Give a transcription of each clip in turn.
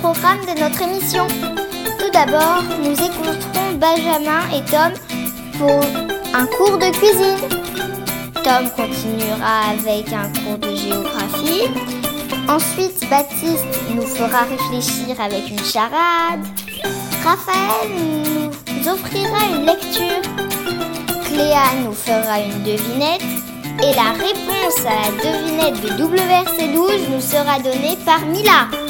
programme de notre émission. Tout d'abord, nous écouterons Benjamin et Tom pour un cours de cuisine. Tom continuera avec un cours de géographie. Ensuite, Baptiste nous fera réfléchir avec une charade. Raphaël nous offrira une lecture. Cléa nous fera une devinette. Et la réponse à la devinette de WRC12 nous sera donnée par Mila.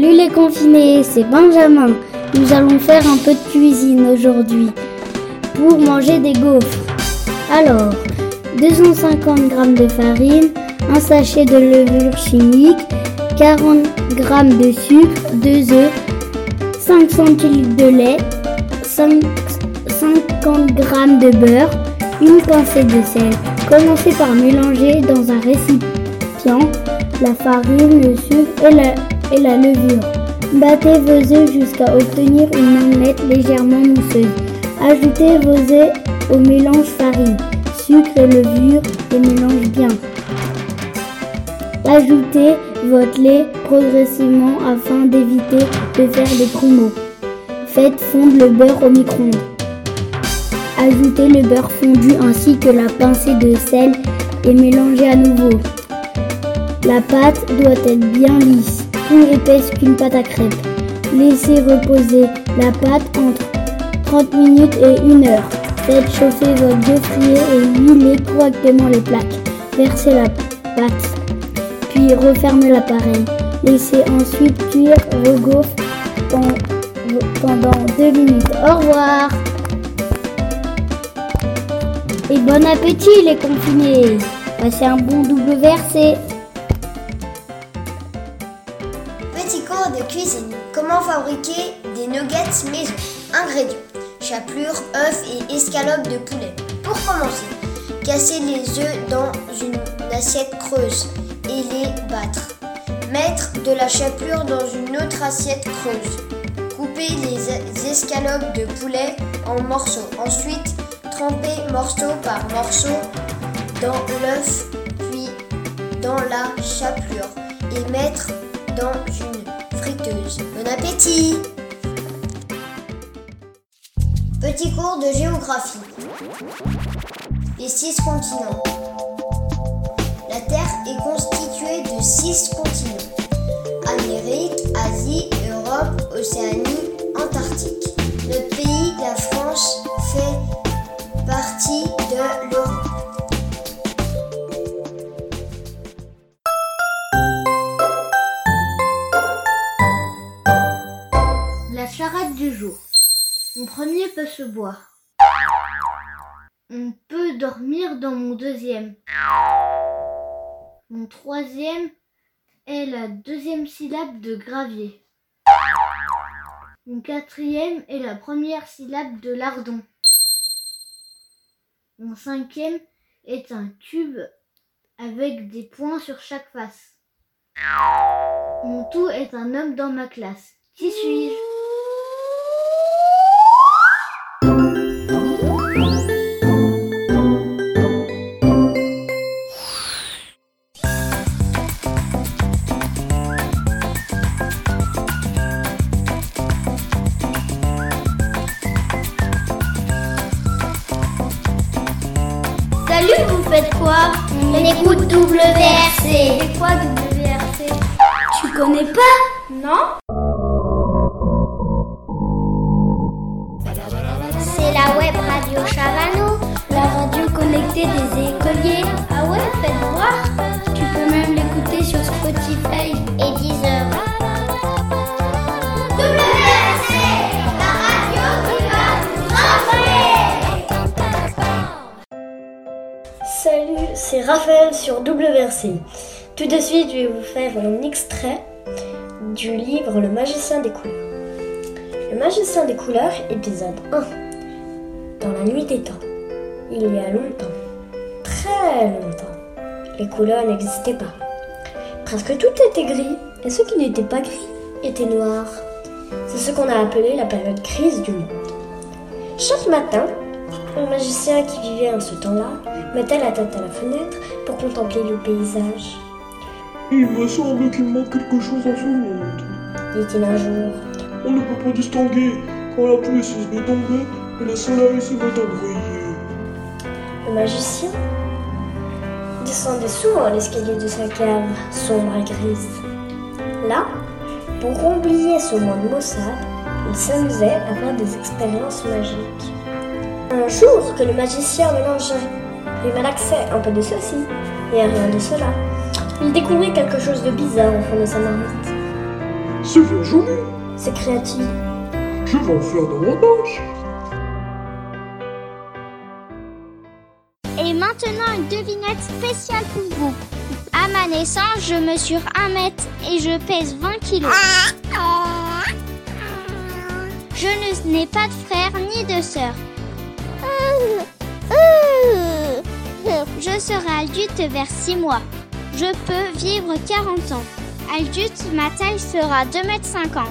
Salut les confinés, c'est Benjamin. Nous allons faire un peu de cuisine aujourd'hui pour manger des gaufres. Alors, 250 g de farine, un sachet de levure chimique, 40 g de sucre, 2 œufs, 5 centilitres de lait, 50 g de beurre, une pincée de sel. Commencez par mélanger dans un récipient la farine, le sucre et la, et la levure. Battez vos œufs jusqu'à obtenir une omelette légèrement mousseuse. Ajoutez vos œufs au mélange farine, sucre et levure et mélange bien. Ajoutez votre lait progressivement afin d'éviter de faire des grumeaux. Faites fondre le beurre au micro-ondes. Ajoutez le beurre fondu ainsi que la pincée de sel et mélangez à nouveau. La pâte doit être bien lisse, plus épaisse qu'une pâte à crêpes. Laissez reposer la pâte entre 30 minutes et 1 heure. Faites chauffer votre gaufrier et huilez correctement les plaques. Versez la pâte, puis refermez l'appareil. Laissez ensuite cuire vos gaufres pendant 2 minutes. Au revoir Et bon appétit les confinés Passez un bon WRC Petit fabriquer des nuggets maison Ingrédients chapelure, œufs et escalopes de poulet. Pour commencer, casser les œufs dans une assiette creuse et les battre. Mettre de la chapelure dans une autre assiette creuse. Couper les escalopes de poulet en morceaux. Ensuite, tremper morceau par morceau dans l'œuf puis dans la chapelure et mettre dans une Bon appétit Petit cours de géographie. Les six continents. La Terre est constituée de six continents. Amérique, Asie, Mon premier peut se boire. On peut dormir dans mon deuxième. Mon troisième est la deuxième syllabe de gravier. Mon quatrième est la première syllabe de lardon. Mon cinquième est un cube avec des points sur chaque face. Mon tout est un homme dans ma classe. Qui suis-je? Quoi On écoute WRC. C'est quoi WRC Tu connais pas? Non? C'est la web radio Chavano, La radio connectée des écoliers. Ah ouais, faites c'est Raphaël sur WRC. Tout de suite, je vais vous faire un extrait du livre Le magicien des couleurs. Le magicien des couleurs, épisode 1. Dans la nuit des temps, il y a longtemps, très longtemps, les couleurs n'existaient pas. Presque tout était gris, et ce qui n'était pas gris était noir. C'est ce qu'on a appelé la période grise du monde. Chaque matin, le magicien qui vivait en ce temps-là mettait la tête à la fenêtre pour contempler le paysage. Il me semble qu'il manque quelque chose dans ce monde. Dit-il un jour. On ne peut pas distinguer quand la pluie cesse de tomber et le soleil se met à briller. Le magicien descendait souvent l'escalier de sa cave, sombre et grise. Là, pour oublier ce monde maussade, il s'amusait à faire des expériences magiques. Un jour que le magicien mélangeait et malaxait un peu de ceci et rien de cela, il découvrit quelque chose de bizarre au fond de sa marmite. C'est bien joli. S'écria-t-il. Je vais en faire davantage. Et maintenant une devinette spéciale pour vous. À ma naissance, je mesure 1 mètre et je pèse 20 kilos. Je n'ai pas de frère ni de sœur. Je serai adulte vers 6 mois. Je peux vivre 40 ans. Adulte, ma taille sera 2 mètres 50.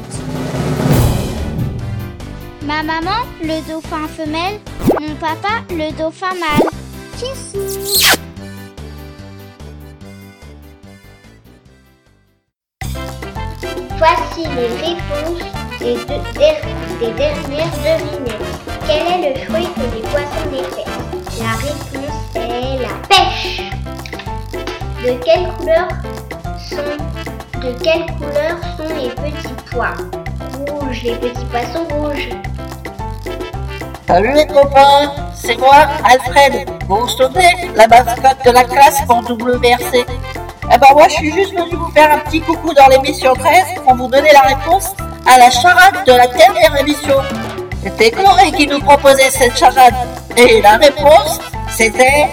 Ma maman, le dauphin femelle. Mon papa, le dauphin mâle. Voici les réponses des, deux- des dernières devinettes. Quel est le fruit que les poissons détestent La réponse est la pêche. De quelle couleur sont les petits pois? Rouge, les petits poissons rouges. Salut les copains, c'est moi, Alfred. Vous vous souvenez, la mascotte de la classe pour WRC Eh ben moi, je suis juste venu vous faire un petit coucou dans l'émission 13 pour vous donner la réponse à la charade de la dernière émission. C'était Chloé qui nous proposait cette charade. Et la réponse, c'était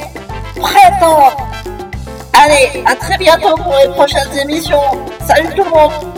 printemps. Allez, à très bientôt pour les prochaines émissions. Salut tout le monde